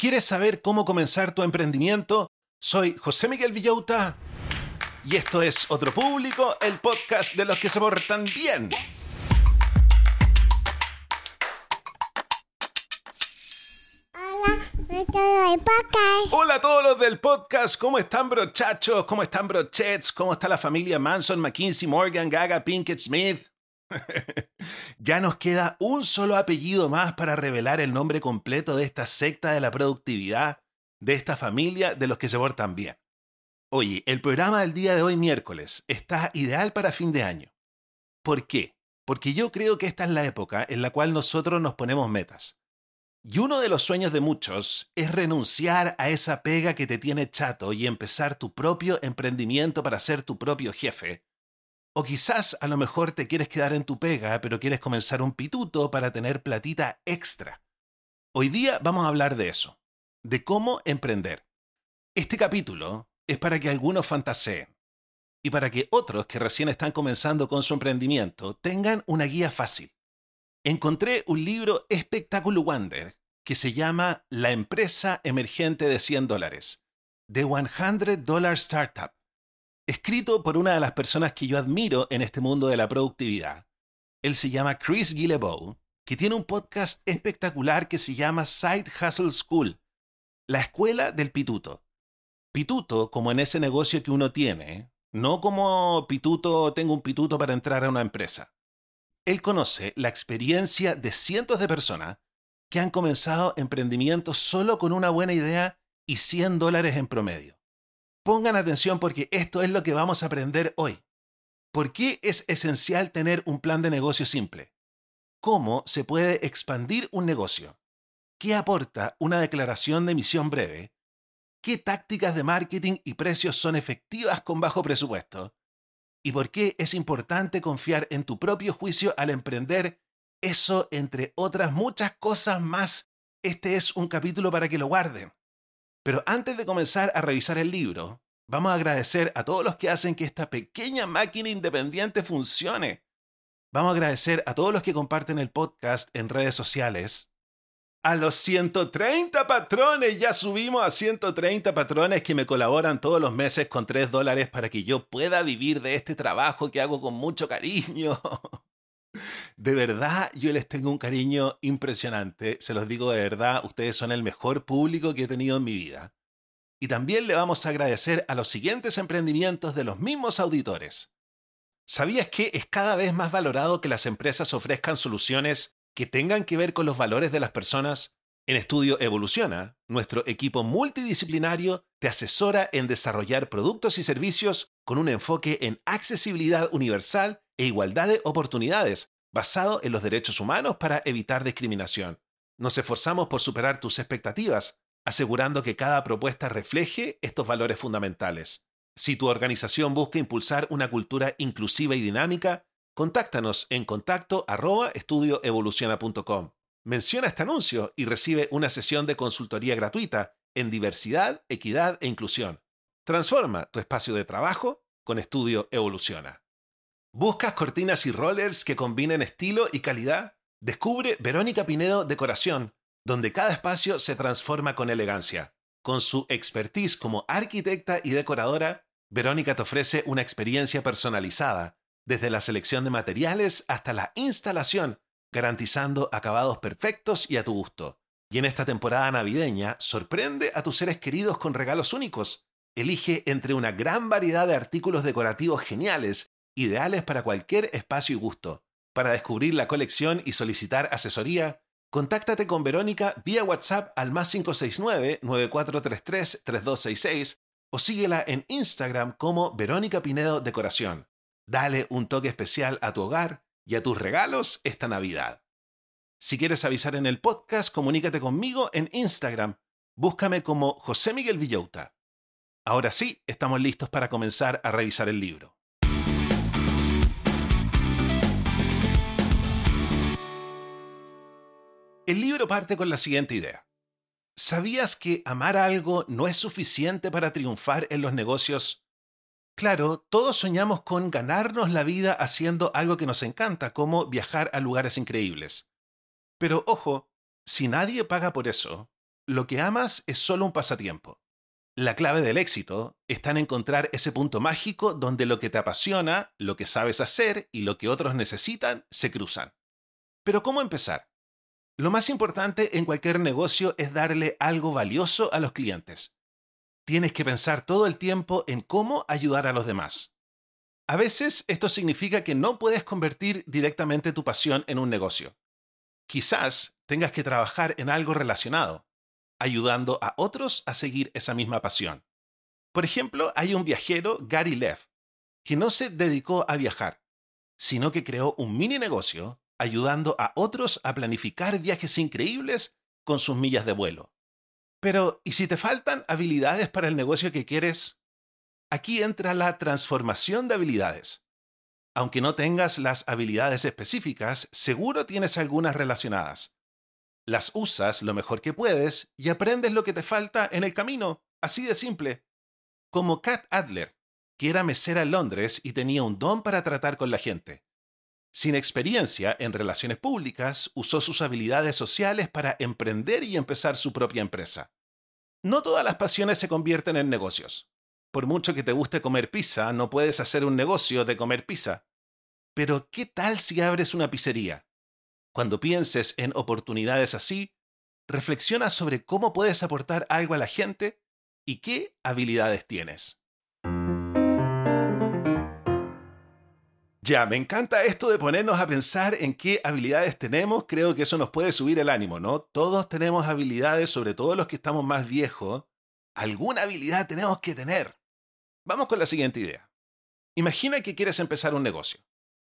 ¿Quieres saber cómo comenzar tu emprendimiento? Soy José Miguel Villauta y esto es Otro Público, el podcast de los que se portan bien. Hola a todos los del podcast, ¿cómo están brochachos? ¿Cómo están brochets? ¿Cómo está la familia Manson, McKinsey, Morgan, Gaga, Pinkett Smith? ya nos queda un solo apellido más para revelar el nombre completo de esta secta de la productividad, de esta familia de los que se portan bien. Oye, el programa del día de hoy miércoles está ideal para fin de año. ¿Por qué? Porque yo creo que esta es la época en la cual nosotros nos ponemos metas. Y uno de los sueños de muchos es renunciar a esa pega que te tiene chato y empezar tu propio emprendimiento para ser tu propio jefe. O quizás a lo mejor te quieres quedar en tu pega, pero quieres comenzar un pituto para tener platita extra. Hoy día vamos a hablar de eso, de cómo emprender. Este capítulo es para que algunos fantaseen y para que otros que recién están comenzando con su emprendimiento tengan una guía fácil encontré un libro espectacular Wonder que se llama La empresa emergente de 100 dólares, The 100 Dollar Startup, escrito por una de las personas que yo admiro en este mundo de la productividad. Él se llama Chris Guillebeau, que tiene un podcast espectacular que se llama Side Hustle School, la escuela del pituto. Pituto como en ese negocio que uno tiene, no como pituto tengo un pituto para entrar a una empresa. Él conoce la experiencia de cientos de personas que han comenzado emprendimientos solo con una buena idea y 100 dólares en promedio. Pongan atención porque esto es lo que vamos a aprender hoy. ¿Por qué es esencial tener un plan de negocio simple? ¿Cómo se puede expandir un negocio? ¿Qué aporta una declaración de misión breve? ¿Qué tácticas de marketing y precios son efectivas con bajo presupuesto? y por qué es importante confiar en tu propio juicio al emprender. Eso, entre otras muchas cosas más, este es un capítulo para que lo guarden. Pero antes de comenzar a revisar el libro, vamos a agradecer a todos los que hacen que esta pequeña máquina independiente funcione. Vamos a agradecer a todos los que comparten el podcast en redes sociales, a los 130 patrones. Ya subimos a 130 patrones que me colaboran todos los meses con 3 dólares para que yo pueda vivir de este trabajo que hago con mucho cariño. De verdad, yo les tengo un cariño impresionante. Se los digo de verdad, ustedes son el mejor público que he tenido en mi vida. Y también le vamos a agradecer a los siguientes emprendimientos de los mismos auditores. ¿Sabías que es cada vez más valorado que las empresas ofrezcan soluciones que tengan que ver con los valores de las personas, en Estudio Evoluciona, nuestro equipo multidisciplinario te asesora en desarrollar productos y servicios con un enfoque en accesibilidad universal e igualdad de oportunidades, basado en los derechos humanos para evitar discriminación. Nos esforzamos por superar tus expectativas, asegurando que cada propuesta refleje estos valores fundamentales. Si tu organización busca impulsar una cultura inclusiva y dinámica, Contáctanos en contacto estudioevoluciona.com. Menciona este anuncio y recibe una sesión de consultoría gratuita en diversidad, equidad e inclusión. Transforma tu espacio de trabajo con Estudio Evoluciona. ¿Buscas cortinas y rollers que combinen estilo y calidad? Descubre Verónica Pinedo Decoración, donde cada espacio se transforma con elegancia. Con su expertise como arquitecta y decoradora, Verónica te ofrece una experiencia personalizada desde la selección de materiales hasta la instalación, garantizando acabados perfectos y a tu gusto. Y en esta temporada navideña, sorprende a tus seres queridos con regalos únicos. Elige entre una gran variedad de artículos decorativos geniales, ideales para cualquier espacio y gusto. Para descubrir la colección y solicitar asesoría, contáctate con Verónica vía WhatsApp al más 569-9433-3266 o síguela en Instagram como Verónica Pinedo Decoración. Dale un toque especial a tu hogar y a tus regalos esta Navidad. Si quieres avisar en el podcast, comunícate conmigo en Instagram. Búscame como José Miguel Villauta. Ahora sí, estamos listos para comenzar a revisar el libro. El libro parte con la siguiente idea. ¿Sabías que amar algo no es suficiente para triunfar en los negocios Claro, todos soñamos con ganarnos la vida haciendo algo que nos encanta, como viajar a lugares increíbles. Pero ojo, si nadie paga por eso, lo que amas es solo un pasatiempo. La clave del éxito está en encontrar ese punto mágico donde lo que te apasiona, lo que sabes hacer y lo que otros necesitan se cruzan. Pero ¿cómo empezar? Lo más importante en cualquier negocio es darle algo valioso a los clientes. Tienes que pensar todo el tiempo en cómo ayudar a los demás. A veces esto significa que no puedes convertir directamente tu pasión en un negocio. Quizás tengas que trabajar en algo relacionado, ayudando a otros a seguir esa misma pasión. Por ejemplo, hay un viajero, Gary Leff, que no se dedicó a viajar, sino que creó un mini negocio ayudando a otros a planificar viajes increíbles con sus millas de vuelo. Pero, ¿y si te faltan habilidades para el negocio que quieres? Aquí entra la transformación de habilidades. Aunque no tengas las habilidades específicas, seguro tienes algunas relacionadas. Las usas lo mejor que puedes y aprendes lo que te falta en el camino, así de simple. Como Kat Adler, que era mesera en Londres y tenía un don para tratar con la gente. Sin experiencia en relaciones públicas, usó sus habilidades sociales para emprender y empezar su propia empresa. No todas las pasiones se convierten en negocios. Por mucho que te guste comer pizza, no puedes hacer un negocio de comer pizza. Pero, ¿qué tal si abres una pizzería? Cuando pienses en oportunidades así, reflexiona sobre cómo puedes aportar algo a la gente y qué habilidades tienes. Ya, me encanta esto de ponernos a pensar en qué habilidades tenemos. Creo que eso nos puede subir el ánimo, ¿no? Todos tenemos habilidades, sobre todo los que estamos más viejos. Alguna habilidad tenemos que tener. Vamos con la siguiente idea. Imagina que quieres empezar un negocio.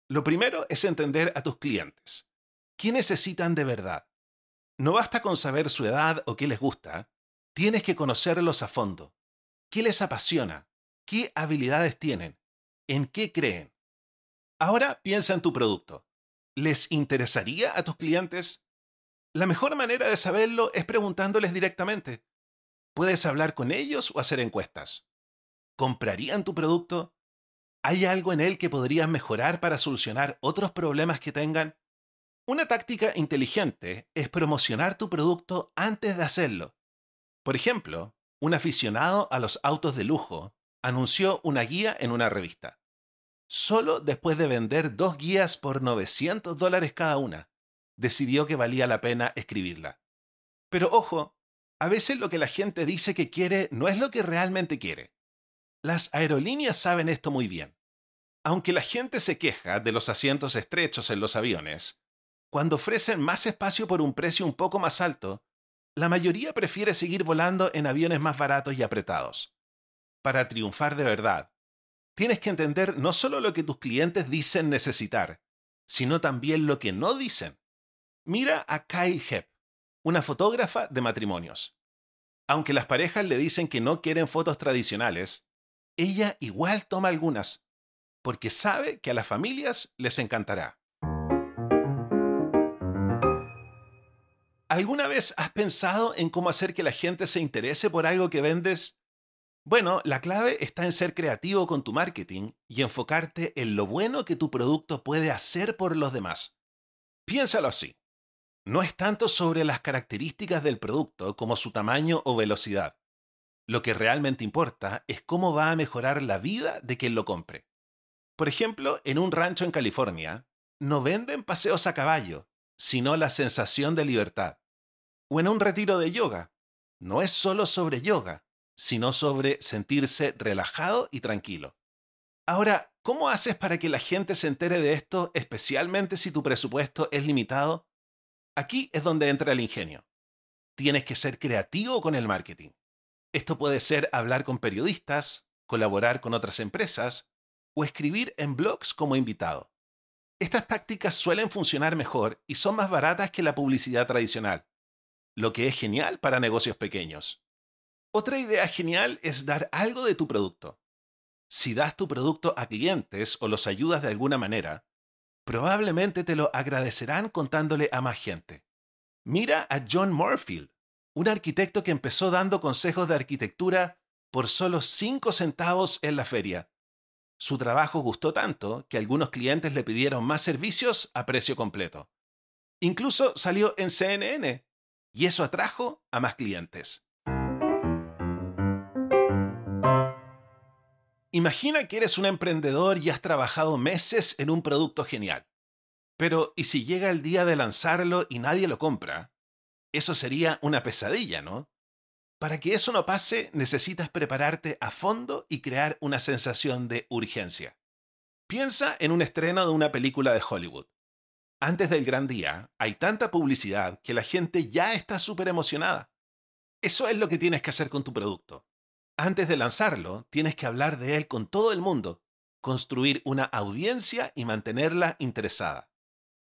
Lo primero es entender a tus clientes. ¿Qué necesitan de verdad? No basta con saber su edad o qué les gusta, tienes que conocerlos a fondo. ¿Qué les apasiona? ¿Qué habilidades tienen? ¿En qué creen? Ahora piensa en tu producto. ¿Les interesaría a tus clientes? La mejor manera de saberlo es preguntándoles directamente. Puedes hablar con ellos o hacer encuestas. ¿Comprarían tu producto? ¿Hay algo en él que podrías mejorar para solucionar otros problemas que tengan? Una táctica inteligente es promocionar tu producto antes de hacerlo. Por ejemplo, un aficionado a los autos de lujo anunció una guía en una revista. Solo después de vender dos guías por 900 dólares cada una, decidió que valía la pena escribirla. Pero ojo, a veces lo que la gente dice que quiere no es lo que realmente quiere. Las aerolíneas saben esto muy bien. Aunque la gente se queja de los asientos estrechos en los aviones, cuando ofrecen más espacio por un precio un poco más alto, la mayoría prefiere seguir volando en aviones más baratos y apretados. Para triunfar de verdad, tienes que entender no solo lo que tus clientes dicen necesitar, sino también lo que no dicen. Mira a Kyle Hepp, una fotógrafa de matrimonios. Aunque las parejas le dicen que no quieren fotos tradicionales, ella igual toma algunas, porque sabe que a las familias les encantará. ¿Alguna vez has pensado en cómo hacer que la gente se interese por algo que vendes? Bueno, la clave está en ser creativo con tu marketing y enfocarte en lo bueno que tu producto puede hacer por los demás. Piénsalo así. No es tanto sobre las características del producto como su tamaño o velocidad. Lo que realmente importa es cómo va a mejorar la vida de quien lo compre. Por ejemplo, en un rancho en California, no venden paseos a caballo, sino la sensación de libertad o en un retiro de yoga. No es solo sobre yoga, sino sobre sentirse relajado y tranquilo. Ahora, ¿cómo haces para que la gente se entere de esto, especialmente si tu presupuesto es limitado? Aquí es donde entra el ingenio. Tienes que ser creativo con el marketing. Esto puede ser hablar con periodistas, colaborar con otras empresas o escribir en blogs como invitado. Estas tácticas suelen funcionar mejor y son más baratas que la publicidad tradicional lo que es genial para negocios pequeños. Otra idea genial es dar algo de tu producto. Si das tu producto a clientes o los ayudas de alguna manera, probablemente te lo agradecerán contándole a más gente. Mira a John Morfield, un arquitecto que empezó dando consejos de arquitectura por solo 5 centavos en la feria. Su trabajo gustó tanto que algunos clientes le pidieron más servicios a precio completo. Incluso salió en CNN y eso atrajo a más clientes. Imagina que eres un emprendedor y has trabajado meses en un producto genial. Pero, ¿y si llega el día de lanzarlo y nadie lo compra? Eso sería una pesadilla, ¿no? Para que eso no pase, necesitas prepararte a fondo y crear una sensación de urgencia. Piensa en un estreno de una película de Hollywood. Antes del gran día, hay tanta publicidad que la gente ya está súper emocionada. Eso es lo que tienes que hacer con tu producto. Antes de lanzarlo, tienes que hablar de él con todo el mundo, construir una audiencia y mantenerla interesada.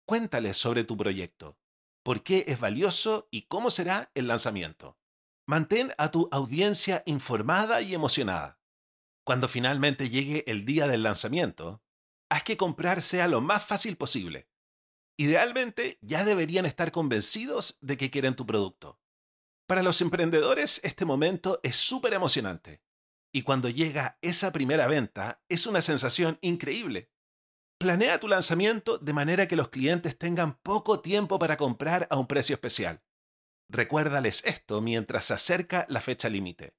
Cuéntales sobre tu proyecto, por qué es valioso y cómo será el lanzamiento. Mantén a tu audiencia informada y emocionada. Cuando finalmente llegue el día del lanzamiento, haz que comprar sea lo más fácil posible. Idealmente, ya deberían estar convencidos de que quieren tu producto. Para los emprendedores este momento es súper emocionante. Y cuando llega esa primera venta es una sensación increíble. Planea tu lanzamiento de manera que los clientes tengan poco tiempo para comprar a un precio especial. Recuérdales esto mientras se acerca la fecha límite.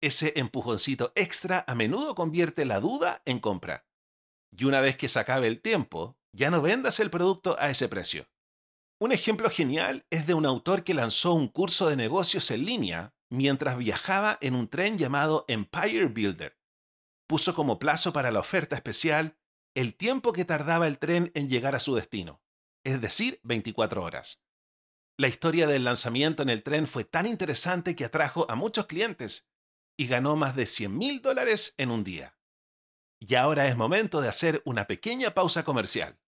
Ese empujoncito extra a menudo convierte la duda en compra. Y una vez que se acabe el tiempo, ya no vendas el producto a ese precio. Un ejemplo genial es de un autor que lanzó un curso de negocios en línea mientras viajaba en un tren llamado Empire Builder. Puso como plazo para la oferta especial el tiempo que tardaba el tren en llegar a su destino, es decir, 24 horas. La historia del lanzamiento en el tren fue tan interesante que atrajo a muchos clientes y ganó más de 100 mil dólares en un día. Y ahora es momento de hacer una pequeña pausa comercial.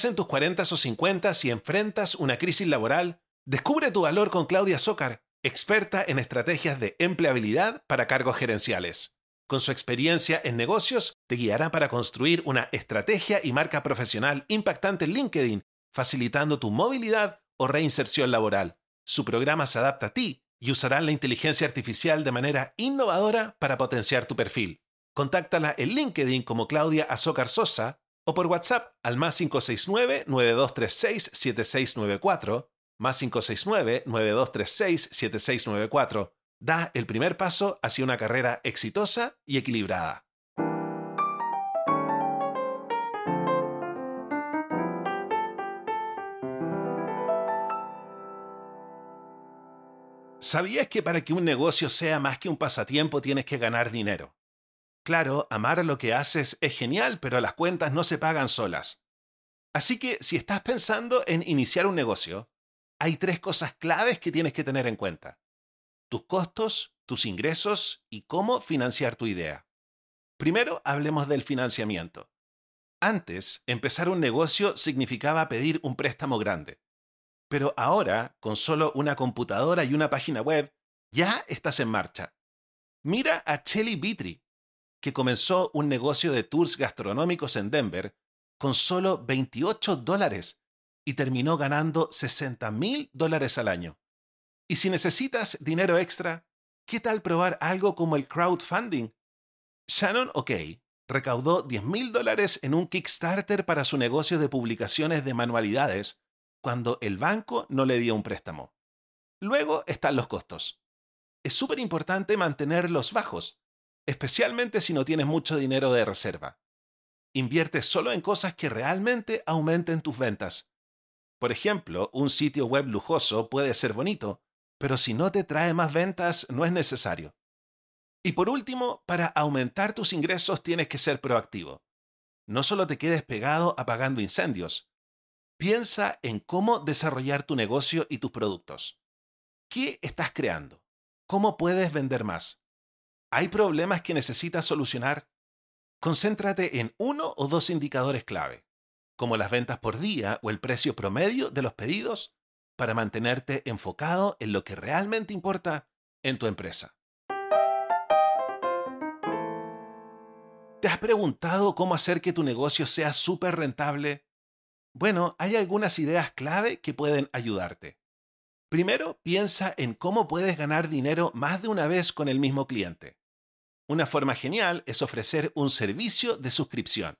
¿Estás en tus 40 o 50 y enfrentas una crisis laboral? Descubre tu valor con Claudia Zócar, experta en estrategias de empleabilidad para cargos gerenciales. Con su experiencia en negocios, te guiará para construir una estrategia y marca profesional impactante en LinkedIn, facilitando tu movilidad o reinserción laboral. Su programa se adapta a ti y usará la inteligencia artificial de manera innovadora para potenciar tu perfil. Contáctala en LinkedIn como Claudia Azócar Sosa o por WhatsApp al más 569-9236-7694, más 569-9236-7694. Da el primer paso hacia una carrera exitosa y equilibrada. ¿Sabías que para que un negocio sea más que un pasatiempo tienes que ganar dinero? Claro, amar lo que haces es genial, pero las cuentas no se pagan solas. Así que si estás pensando en iniciar un negocio, hay tres cosas claves que tienes que tener en cuenta. Tus costos, tus ingresos y cómo financiar tu idea. Primero, hablemos del financiamiento. Antes, empezar un negocio significaba pedir un préstamo grande. Pero ahora, con solo una computadora y una página web, ya estás en marcha. Mira a Chelly Vitri, que comenzó un negocio de tours gastronómicos en Denver con solo 28 dólares y terminó ganando 60 mil dólares al año. Y si necesitas dinero extra, ¿qué tal probar algo como el crowdfunding? Shannon OK recaudó 10 mil dólares en un Kickstarter para su negocio de publicaciones de manualidades cuando el banco no le dio un préstamo. Luego están los costos. Es súper importante mantenerlos bajos especialmente si no tienes mucho dinero de reserva. Invierte solo en cosas que realmente aumenten tus ventas. Por ejemplo, un sitio web lujoso puede ser bonito, pero si no te trae más ventas no es necesario. Y por último, para aumentar tus ingresos tienes que ser proactivo. No solo te quedes pegado apagando incendios. Piensa en cómo desarrollar tu negocio y tus productos. ¿Qué estás creando? ¿Cómo puedes vender más? ¿Hay problemas que necesitas solucionar? Concéntrate en uno o dos indicadores clave, como las ventas por día o el precio promedio de los pedidos, para mantenerte enfocado en lo que realmente importa en tu empresa. ¿Te has preguntado cómo hacer que tu negocio sea súper rentable? Bueno, hay algunas ideas clave que pueden ayudarte. Primero, piensa en cómo puedes ganar dinero más de una vez con el mismo cliente. Una forma genial es ofrecer un servicio de suscripción.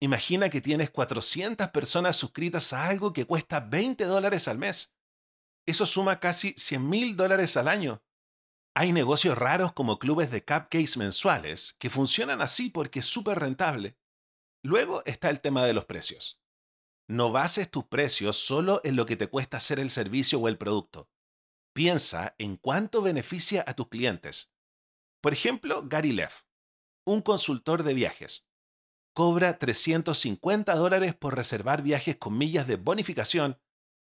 Imagina que tienes 400 personas suscritas a algo que cuesta 20 dólares al mes. Eso suma casi 100 mil dólares al año. Hay negocios raros como clubes de cupcakes mensuales que funcionan así porque es súper rentable. Luego está el tema de los precios. No bases tus precios solo en lo que te cuesta hacer el servicio o el producto. Piensa en cuánto beneficia a tus clientes. Por ejemplo, Gary Leff, un consultor de viajes cobra 350 dólares por reservar viajes con millas de bonificación,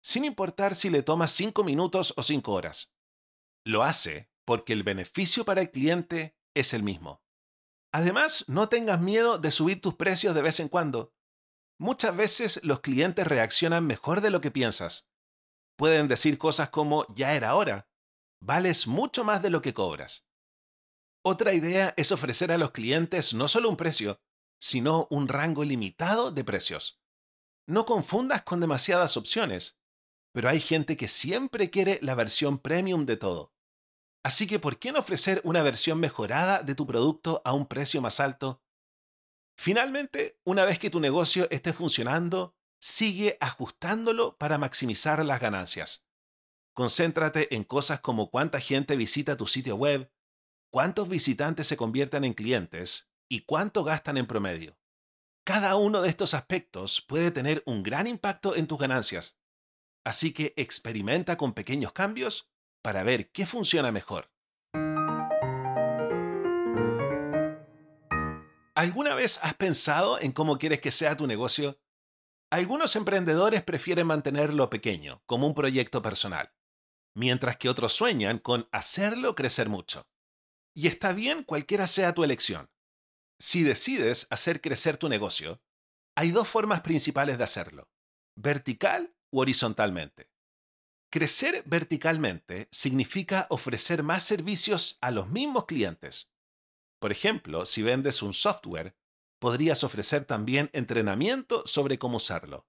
sin importar si le toma 5 minutos o 5 horas. Lo hace porque el beneficio para el cliente es el mismo. Además, no tengas miedo de subir tus precios de vez en cuando. Muchas veces los clientes reaccionan mejor de lo que piensas. Pueden decir cosas como ya era hora, vales mucho más de lo que cobras. Otra idea es ofrecer a los clientes no solo un precio, sino un rango limitado de precios. No confundas con demasiadas opciones, pero hay gente que siempre quiere la versión premium de todo. Así que, ¿por qué no ofrecer una versión mejorada de tu producto a un precio más alto? Finalmente, una vez que tu negocio esté funcionando, sigue ajustándolo para maximizar las ganancias. Concéntrate en cosas como cuánta gente visita tu sitio web, cuántos visitantes se convierten en clientes y cuánto gastan en promedio. Cada uno de estos aspectos puede tener un gran impacto en tus ganancias, así que experimenta con pequeños cambios para ver qué funciona mejor. ¿Alguna vez has pensado en cómo quieres que sea tu negocio? Algunos emprendedores prefieren mantenerlo pequeño, como un proyecto personal, mientras que otros sueñan con hacerlo crecer mucho. Y está bien cualquiera sea tu elección. Si decides hacer crecer tu negocio, hay dos formas principales de hacerlo, vertical u horizontalmente. Crecer verticalmente significa ofrecer más servicios a los mismos clientes. Por ejemplo, si vendes un software, podrías ofrecer también entrenamiento sobre cómo usarlo.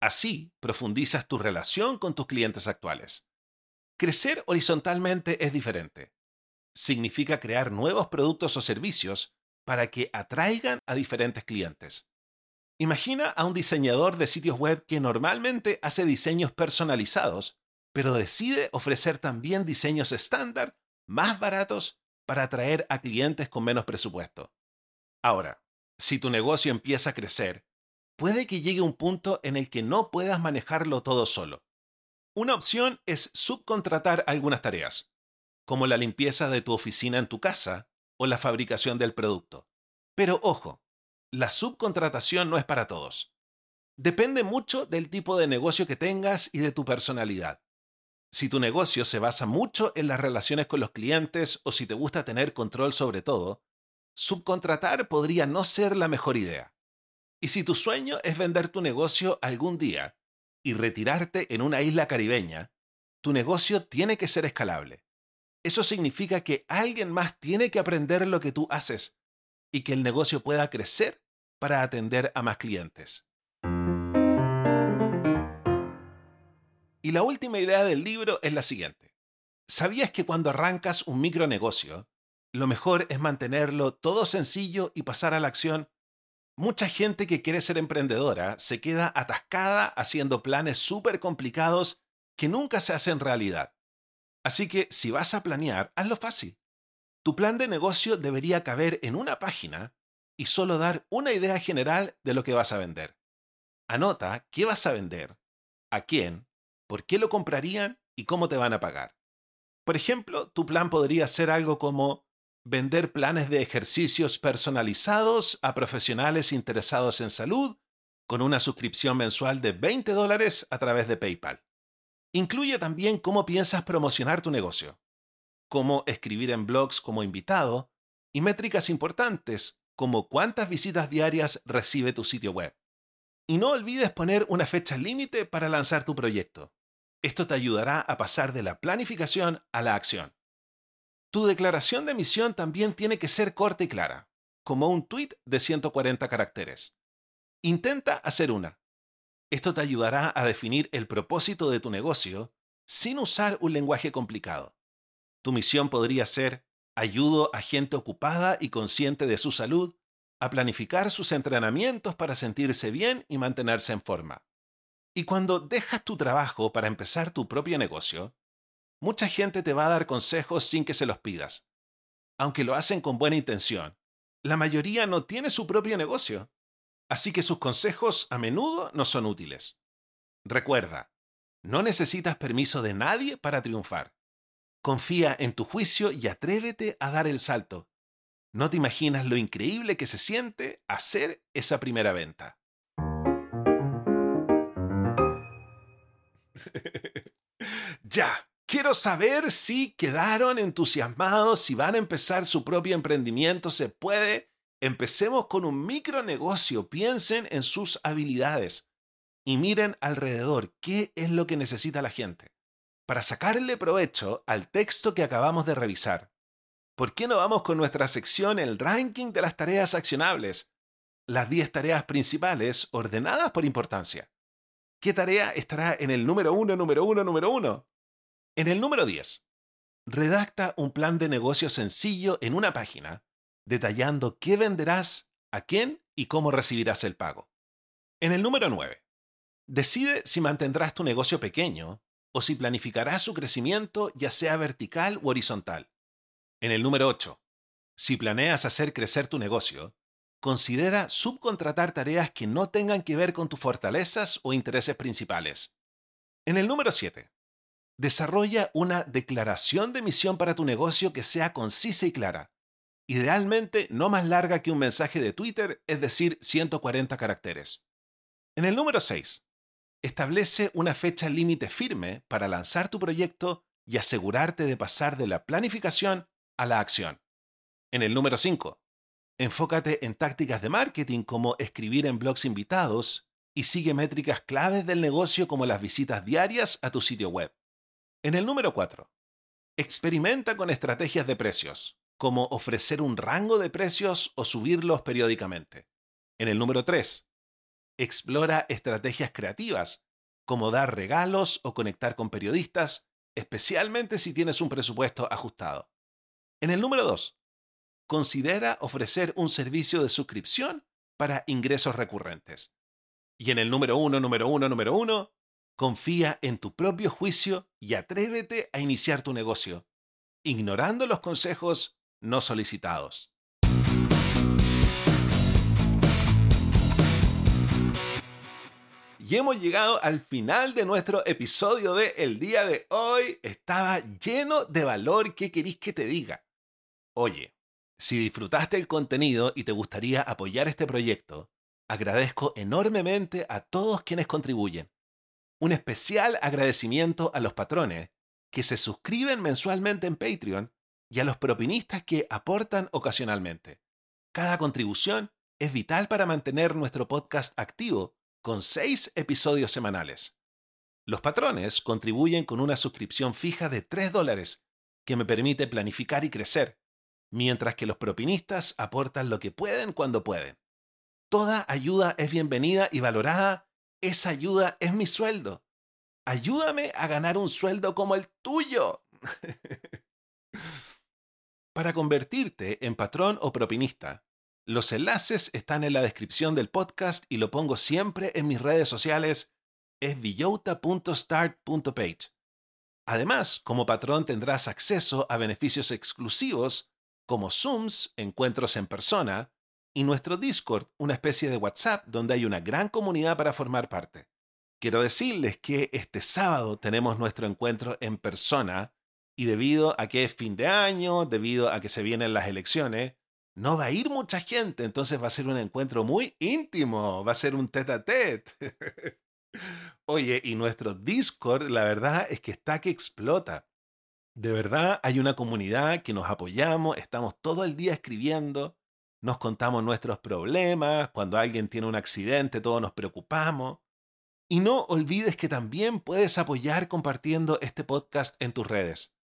Así profundizas tu relación con tus clientes actuales. Crecer horizontalmente es diferente. Significa crear nuevos productos o servicios para que atraigan a diferentes clientes. Imagina a un diseñador de sitios web que normalmente hace diseños personalizados, pero decide ofrecer también diseños estándar más baratos para atraer a clientes con menos presupuesto. Ahora, si tu negocio empieza a crecer, puede que llegue un punto en el que no puedas manejarlo todo solo. Una opción es subcontratar algunas tareas, como la limpieza de tu oficina en tu casa o la fabricación del producto. Pero ojo, la subcontratación no es para todos. Depende mucho del tipo de negocio que tengas y de tu personalidad. Si tu negocio se basa mucho en las relaciones con los clientes o si te gusta tener control sobre todo, subcontratar podría no ser la mejor idea. Y si tu sueño es vender tu negocio algún día y retirarte en una isla caribeña, tu negocio tiene que ser escalable. Eso significa que alguien más tiene que aprender lo que tú haces y que el negocio pueda crecer para atender a más clientes. Y la última idea del libro es la siguiente. ¿Sabías que cuando arrancas un micronegocio, lo mejor es mantenerlo todo sencillo y pasar a la acción? Mucha gente que quiere ser emprendedora se queda atascada haciendo planes súper complicados que nunca se hacen realidad. Así que si vas a planear, hazlo fácil. Tu plan de negocio debería caber en una página y solo dar una idea general de lo que vas a vender. Anota qué vas a vender, a quién, por qué lo comprarían y cómo te van a pagar. Por ejemplo, tu plan podría ser algo como vender planes de ejercicios personalizados a profesionales interesados en salud con una suscripción mensual de 20 dólares a través de PayPal. Incluye también cómo piensas promocionar tu negocio, cómo escribir en blogs como invitado y métricas importantes como cuántas visitas diarias recibe tu sitio web. Y no olvides poner una fecha límite para lanzar tu proyecto. Esto te ayudará a pasar de la planificación a la acción. Tu declaración de misión también tiene que ser corta y clara, como un tweet de 140 caracteres. Intenta hacer una, esto te ayudará a definir el propósito de tu negocio sin usar un lenguaje complicado. Tu misión podría ser Ayudo a gente ocupada y consciente de su salud a planificar sus entrenamientos para sentirse bien y mantenerse en forma. Y cuando dejas tu trabajo para empezar tu propio negocio, mucha gente te va a dar consejos sin que se los pidas. Aunque lo hacen con buena intención, la mayoría no tiene su propio negocio, así que sus consejos a menudo no son útiles. Recuerda, no necesitas permiso de nadie para triunfar. Confía en tu juicio y atrévete a dar el salto. No te imaginas lo increíble que se siente hacer esa primera venta. ya, quiero saber si quedaron entusiasmados, si van a empezar su propio emprendimiento, se puede. Empecemos con un micronegocio, piensen en sus habilidades y miren alrededor qué es lo que necesita la gente para sacarle provecho al texto que acabamos de revisar. ¿Por qué no vamos con nuestra sección El ranking de las tareas accionables? Las 10 tareas principales ordenadas por importancia. ¿Qué tarea estará en el número 1, número 1, número 1? En el número 10. Redacta un plan de negocio sencillo en una página, detallando qué venderás, a quién y cómo recibirás el pago. En el número 9. Decide si mantendrás tu negocio pequeño o si planificarás su crecimiento ya sea vertical u horizontal. En el número 8. Si planeas hacer crecer tu negocio, considera subcontratar tareas que no tengan que ver con tus fortalezas o intereses principales. En el número 7. Desarrolla una declaración de misión para tu negocio que sea concisa y clara. Idealmente no más larga que un mensaje de Twitter, es decir, 140 caracteres. En el número 6 establece una fecha límite firme para lanzar tu proyecto y asegurarte de pasar de la planificación a la acción. En el número 5, enfócate en tácticas de marketing como escribir en blogs invitados y sigue métricas claves del negocio como las visitas diarias a tu sitio web. En el número 4, experimenta con estrategias de precios, como ofrecer un rango de precios o subirlos periódicamente. En el número 3, Explora estrategias creativas, como dar regalos o conectar con periodistas, especialmente si tienes un presupuesto ajustado. En el número 2, considera ofrecer un servicio de suscripción para ingresos recurrentes. Y en el número 1, número 1, número 1, confía en tu propio juicio y atrévete a iniciar tu negocio, ignorando los consejos no solicitados. Y hemos llegado al final de nuestro episodio de El día de hoy. Estaba lleno de valor. ¿Qué queréis que te diga? Oye, si disfrutaste el contenido y te gustaría apoyar este proyecto, agradezco enormemente a todos quienes contribuyen. Un especial agradecimiento a los patrones que se suscriben mensualmente en Patreon y a los propinistas que aportan ocasionalmente. Cada contribución es vital para mantener nuestro podcast activo con seis episodios semanales. Los patrones contribuyen con una suscripción fija de 3 dólares que me permite planificar y crecer, mientras que los propinistas aportan lo que pueden cuando pueden. Toda ayuda es bienvenida y valorada. Esa ayuda es mi sueldo. Ayúdame a ganar un sueldo como el tuyo. Para convertirte en patrón o propinista, los enlaces están en la descripción del podcast y lo pongo siempre en mis redes sociales. Es villota.start.page. Además, como patrón tendrás acceso a beneficios exclusivos como Zooms, encuentros en persona, y nuestro Discord, una especie de WhatsApp donde hay una gran comunidad para formar parte. Quiero decirles que este sábado tenemos nuestro encuentro en persona y debido a que es fin de año, debido a que se vienen las elecciones, no va a ir mucha gente, entonces va a ser un encuentro muy íntimo, va a ser un tete a tete. Oye, y nuestro Discord, la verdad es que está que explota. De verdad, hay una comunidad que nos apoyamos, estamos todo el día escribiendo, nos contamos nuestros problemas, cuando alguien tiene un accidente, todos nos preocupamos. Y no olvides que también puedes apoyar compartiendo este podcast en tus redes.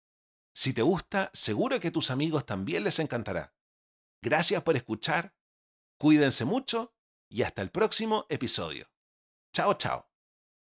Si te gusta, seguro que a tus amigos también les encantará. Gracias por escuchar, cuídense mucho y hasta el próximo episodio. Chao, chao.